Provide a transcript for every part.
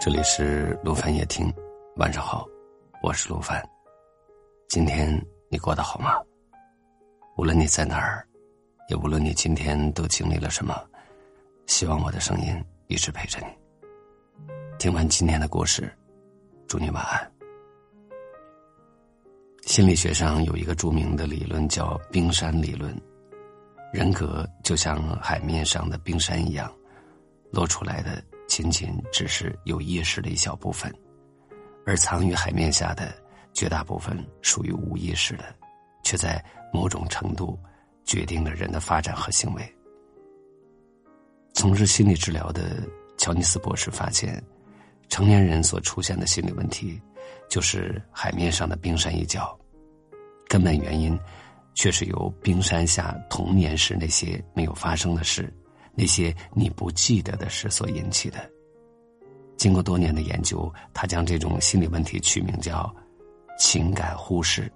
这里是陆凡夜听，晚上好，我是陆凡。今天你过得好吗？无论你在哪儿，也无论你今天都经历了什么，希望我的声音一直陪着你。听完今天的故事，祝你晚安。心理学上有一个著名的理论叫冰山理论，人格就像海面上的冰山一样，露出来的。仅仅只是有意识的一小部分，而藏于海面下的绝大部分属于无意识的，却在某种程度决定了人的发展和行为。从事心理治疗的乔尼斯博士发现，成年人所出现的心理问题，就是海面上的冰山一角，根本原因却是由冰山下童年时那些没有发生的事。那些你不记得的事所引起的。经过多年的研究，他将这种心理问题取名叫“情感忽视”。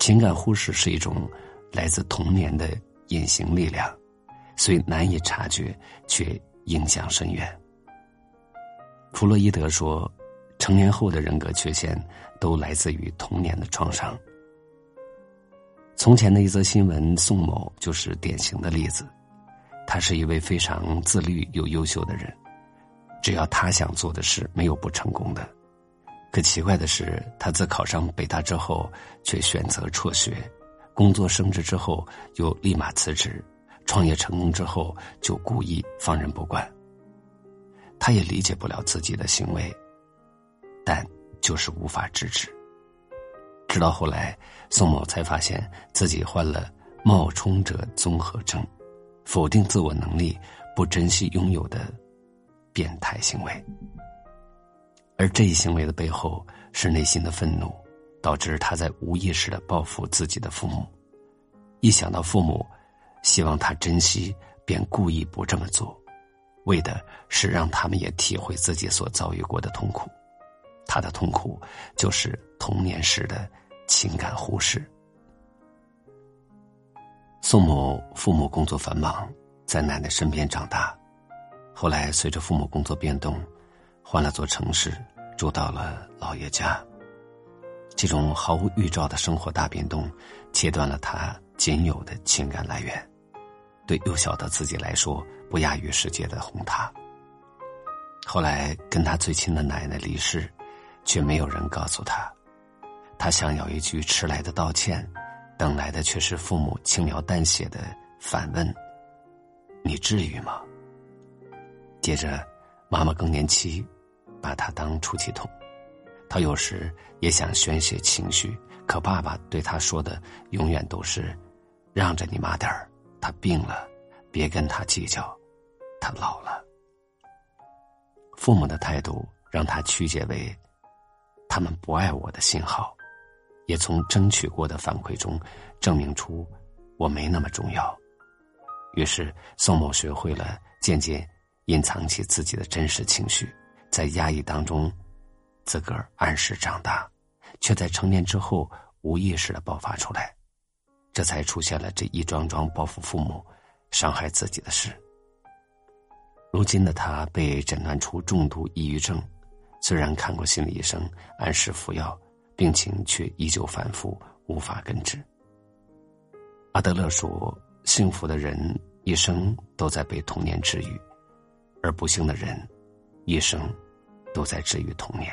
情感忽视是一种来自童年的隐形力量，虽难以察觉，却影响深远。弗洛伊德说，成年后的人格缺陷都来自于童年的创伤。从前的一则新闻，宋某就是典型的例子。他是一位非常自律又优秀的人，只要他想做的事，没有不成功的。可奇怪的是，他自考上北大之后，却选择辍学；工作升职之后，又立马辞职；创业成功之后，就故意放任不管。他也理解不了自己的行为，但就是无法制止。直到后来，宋某才发现自己患了冒充者综合症。否定自我能力、不珍惜拥有的变态行为，而这一行为的背后是内心的愤怒，导致他在无意识的报复自己的父母。一想到父母希望他珍惜，便故意不这么做，为的是让他们也体会自己所遭遇过的痛苦。他的痛苦就是童年时的情感忽视。宋某父母工作繁忙，在奶奶身边长大。后来随着父母工作变动，换了座城市，住到了姥爷家。这种毫无预兆的生活大变动，切断了他仅有的情感来源。对幼小的自己来说，不亚于世界的红塔。后来跟他最亲的奶奶离世，却没有人告诉他。他想要一句迟来的道歉。等来的却是父母轻描淡写的反问：“你至于吗？”接着，妈妈更年期，把他当出气筒。他有时也想宣泄情绪，可爸爸对他说的永远都是：“让着你妈点儿，她病了，别跟她计较，她老了。”父母的态度让他曲解为他们不爱我的信号。也从争取过的反馈中，证明出我没那么重要。于是，宋某学会了渐渐隐藏起自己的真实情绪，在压抑当中，自个儿按时长大，却在成年之后无意识的爆发出来，这才出现了这一桩桩报复父母、伤害自己的事。如今的他被诊断出重度抑郁症，虽然看过心理医生，按时服药。病情却依旧反复，无法根治。阿德勒说：“幸福的人一生都在被童年治愈，而不幸的人，一生都在治愈童年。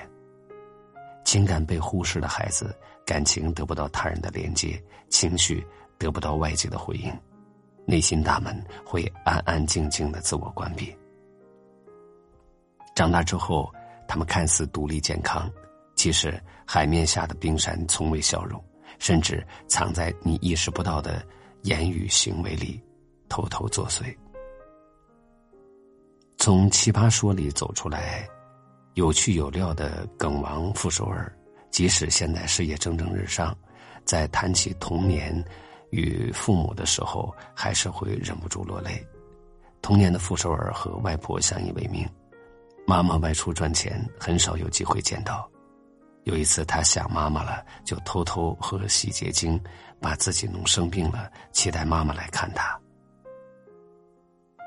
情感被忽视的孩子，感情得不到他人的连接，情绪得不到外界的回应，内心大门会安安静静的自我关闭。长大之后，他们看似独立健康。”其实，海面下的冰山从未消融，甚至藏在你意识不到的言语行为里，偷偷作祟。从奇葩说里走出来，有趣有料的梗王傅首尔，即使现在事业蒸蒸日上，在谈起童年与父母的时候，还是会忍不住落泪。童年的傅首尔和外婆相依为命，妈妈外出赚钱，很少有机会见到。有一次，他想妈妈了，就偷偷喝洗洁精，把自己弄生病了，期待妈妈来看他。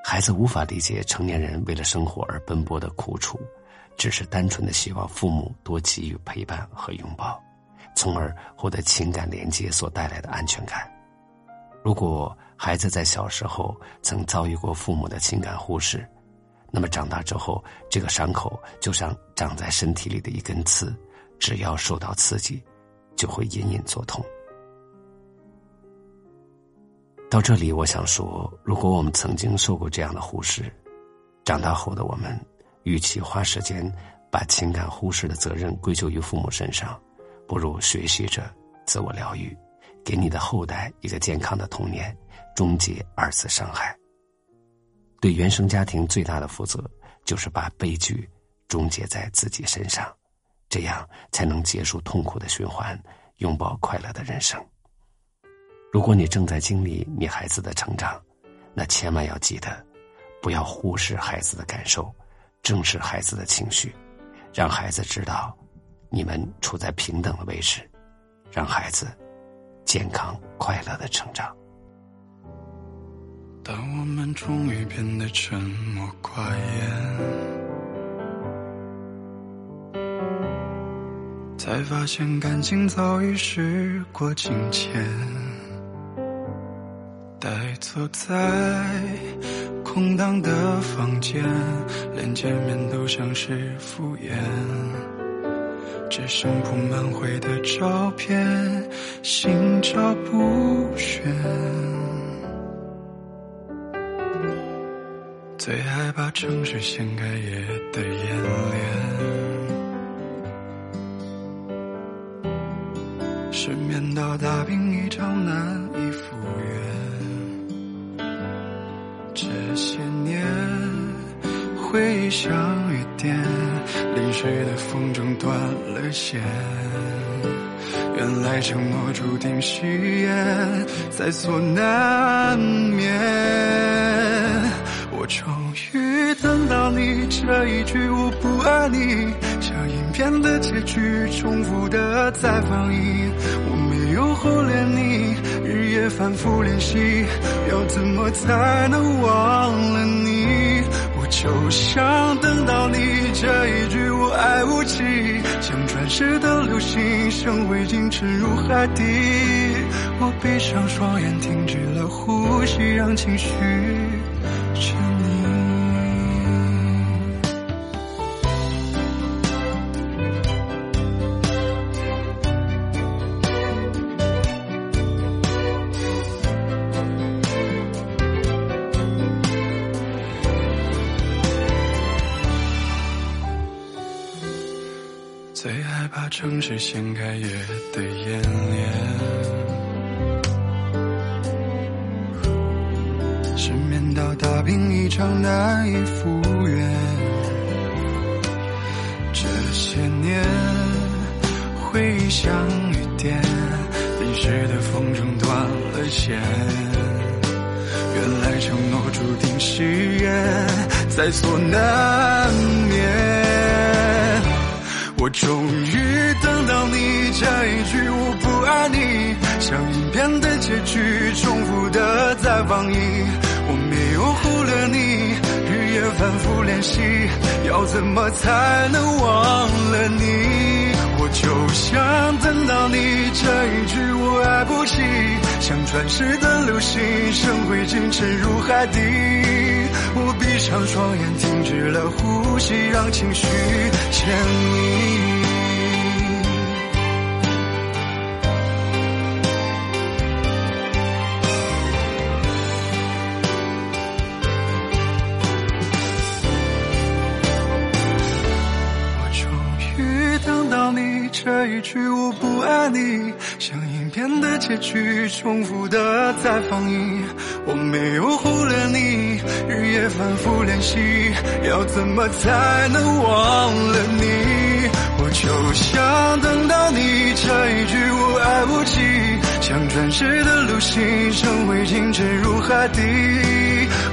孩子无法理解成年人为了生活而奔波的苦楚，只是单纯的希望父母多给予陪伴和拥抱，从而获得情感连接所带来的安全感。如果孩子在小时候曾遭遇过父母的情感忽视，那么长大之后，这个伤口就像长在身体里的一根刺，只要受到刺激，就会隐隐作痛。到这里，我想说，如果我们曾经受过这样的忽视，长大后的我们，与其花时间把情感忽视的责任归咎于父母身上，不如学习着自我疗愈，给你的后代一个健康的童年，终结二次伤害。对原生家庭最大的负责，就是把悲剧终结在自己身上，这样才能结束痛苦的循环，拥抱快乐的人生。如果你正在经历你孩子的成长，那千万要记得，不要忽视孩子的感受，正视孩子的情绪，让孩子知道你们处在平等的位置，让孩子健康快乐的成长。当我们终于变得沉默寡言，才发现感情早已时过境迁。呆坐在空荡的房间，连见面都像是敷衍，只剩铺满灰的照片，心照不宣。最害怕城市掀开夜的眼帘，到大病一场，难以复原。这些年，回忆像雨点，淋湿的风筝断了线。原来承诺注定誓言，在所难免。我终于等到你这一句我不爱你，像影片的结局，重复的在放映。我又忽略你，日夜反复练习，要怎么才能忘了你？我就想等到你这一句我爱无期，像转世的流星，像灰烬沉入海底。我闭上双眼，停止了呼吸，让情绪把城市掀开夜的眼帘，失眠到大病一场难以复原。这些年回忆像雨点，淋湿的风筝断了线。原来承诺注定誓言，在所难免。我终于等到你这一句我不爱你，像影片的结局，重复的在放映。我没有忽略你，日夜反复练习，要怎么才能忘了你？我就想等到你这一句我爱不起，像传世的流星，像灰烬沉入海底。我闭上双眼，停止了呼吸，让情绪牵引。这一句我不爱你，的结局，重复的在放映。我没有忽略你，日夜反复练习，要怎么才能忘了你？我就想等到你这一句我爱不起，像转世的流星，成灰烬沉入海底。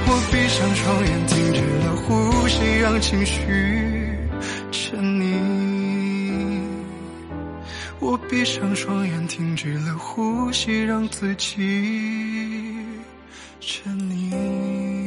我闭上双眼，停止了呼吸，让情绪我闭上双眼，停止了呼吸，让自己沉溺。